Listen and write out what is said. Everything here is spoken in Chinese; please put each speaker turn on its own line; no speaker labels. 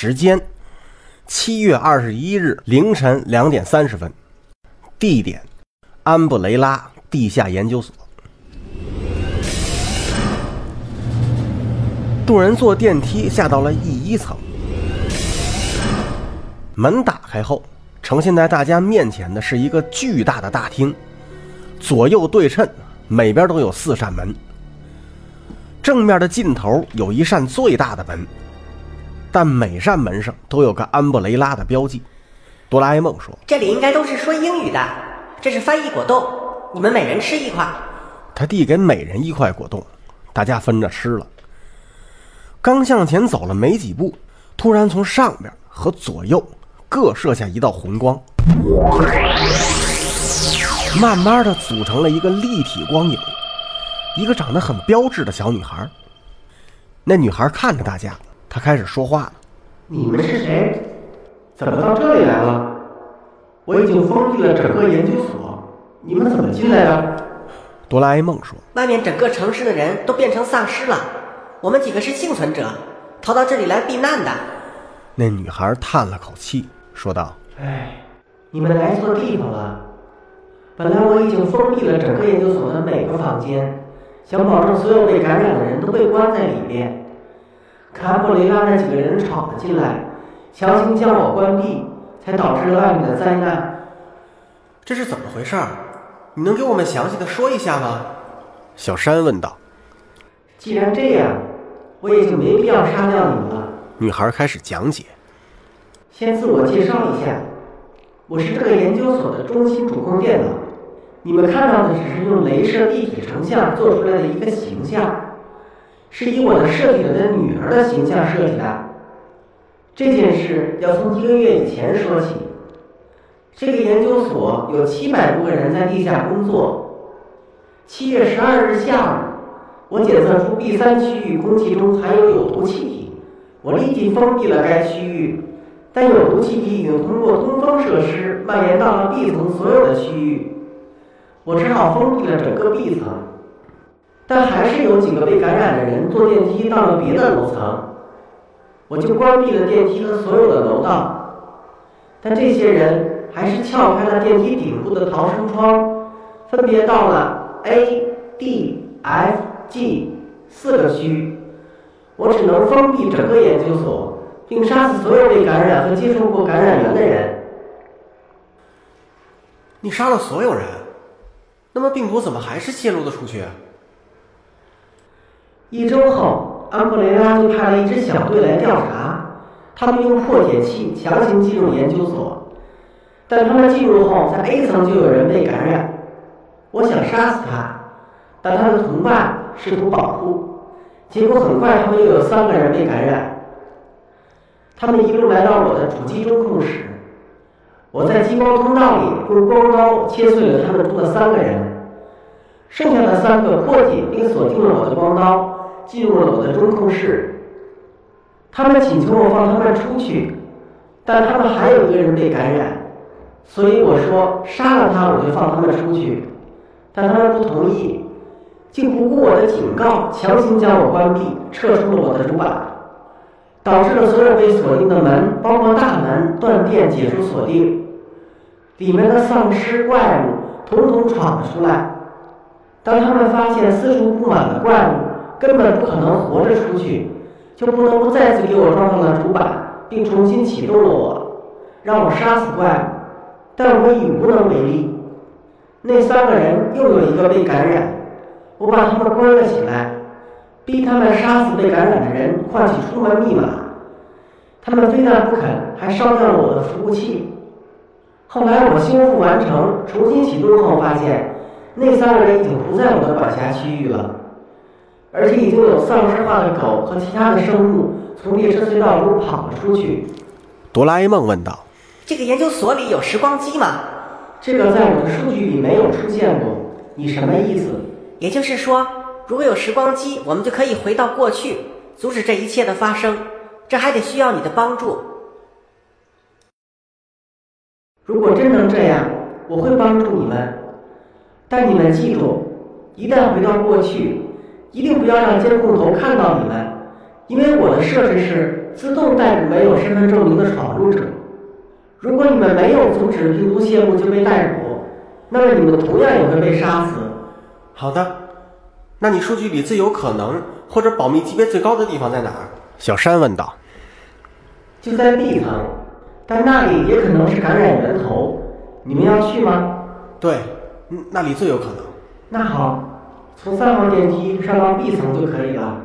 时间：七月二十一日凌晨两点三十分。地点：安布雷拉地下研究所。众人坐电梯下到了 E 一层，门打开后，呈现在大家面前的是一个巨大的大厅，左右对称，每边都有四扇门。正面的尽头有一扇最大的门，但每扇门上都有个安布雷拉的标记。哆啦 A 梦说
这里应该都是说英语的，这是翻译果冻，你们每人吃一块。
他递给每人一块果冻，大家分着吃了。刚向前走了没几步，突然从上边和左右各射下一道红光，慢慢的组成了一个立体光影，一个长得很标致的小女孩。那女孩看着大家，她开始说话了。
你们是谁？怎么到这里来了？我已经封闭了整个研究所，你们怎么进来的？
哆啦 A 梦说
外面整个城市的人都变成丧尸了，我们几个是幸存者，逃到这里来避难的。
那女孩叹了口气，说道
哎，你们来错地方了。本来我已经封闭了整个研究所的每个房间，想保证所有被感染的人都被关在里面。可安布雷拉那几个人闯了进来，强行将我关闭，才导致了外面的灾难。：“
这是怎么回事？你能给我们详细的说一下吗？”小山问道。
既然这样，我也就没必要杀掉你们了。
女孩开始讲解。
先自我介绍一下，我是这个研究所的中心主控电脑。你们看到的只是用镭射立体成像做出来的一个形象，是以我的设计者的女儿的形象设计的。这件事要从一个月以前说起。这个研究所有七百多个人在地下工作。七月十二日下午，我检测出 B 三区域空气中含有有毒气体，我立即封闭了该区域。但有毒气体已经通过通风设施蔓延到了 B 层所有的区域，我只好封闭了整个 B 层。但还是有几个被感染的人坐电梯到了别的楼层，我就关闭了电梯和所有的楼道。但这些人还是撬开了电梯顶部的逃生窗，分别到了 A、D、F、G 四个区。我只能封闭整个研究所，并杀死所有被感染和接触过感染源的人。
你杀了所有人，那么病毒怎么还是泄露了出去？
一周后，安布雷拉就派了一支小队来调查，他们用破解器强行进入研究所，但他们进入后，在 A 层就有人被感染。我想杀死他，但他的同伴试图保护，结果很快他们又有三个人被感染。他们一路来到我的主机中控室，我在激光通道里用光刀切碎了他们中的三个人，剩下的三个破解并锁定了我的光刀，进入了我的中控室。他们请求我放他们出去，但他们还有一个人被感染，所以我说杀了他我就放他们出去，但他们不同意，竟不顾我的警告，强行将我关闭，撤出了我的主板。导致了所有被锁定的门，包括大门断电解除锁定，里面的丧尸怪物统统闯了出来。当他们发现四处布满了怪物，根本不可能活着出去，就不能不再次给我装上了主板，并重新启动了我，让我杀死怪物。但我已无能为力。那三个人又有一个被感染，我把他们关了起来。逼他们杀死被感染的人，换取出门密码。他们非但不肯，还烧掉了我的服务器。后来我修复完成，重新启动后，发现那三个人已经不在我的管辖区域了，而且已经有丧尸化的狗和其他的生物从列车隧道中跑了出去。
哆啦 A 梦问道
这个研究所里有时光机吗？
这个在我的数据里没有出现过，你什么意思？
也就是说，如果有时光机，我们就可以回到过去，阻止这一切的发生。这还得需要你的帮助。
如果真能这样，我会帮助你们。但你们记住，一旦回到过去，一定不要让监控头看到你们，因为我的设置是自动逮捕没有身份证明的闯入者。如果你们没有阻止病毒泄露就被逮捕，那么你们同样也会被杀死。
好的，那你数据里最有可能或者保密级别最高的地方在哪儿？小山问道。
就在 B 层，但那里也可能是感染源头。你们要去吗？
对，那里最有可能。
那好，从三楼电梯上到 b 层就可以了。